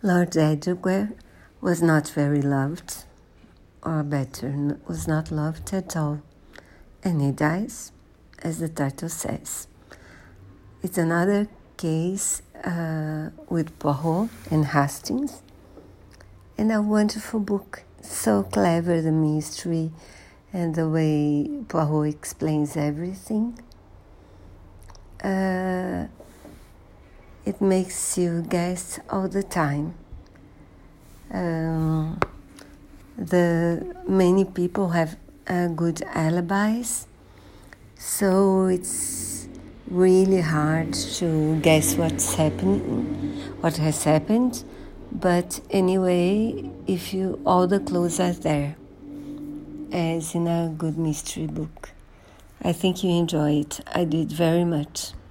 Lord Edgware was not very loved, or better, was not loved at all, and he dies, as the title says. It's another case uh, with Poirot and Hastings, and a wonderful book. So clever, the mystery and the way Poirot explains everything. Uh, it makes you guess all the time. Um, the many people have uh, good alibis, so it's really hard to guess what's happening, what has happened. But anyway, if you all the clues are there, as in a good mystery book. I think you enjoy it. I did very much.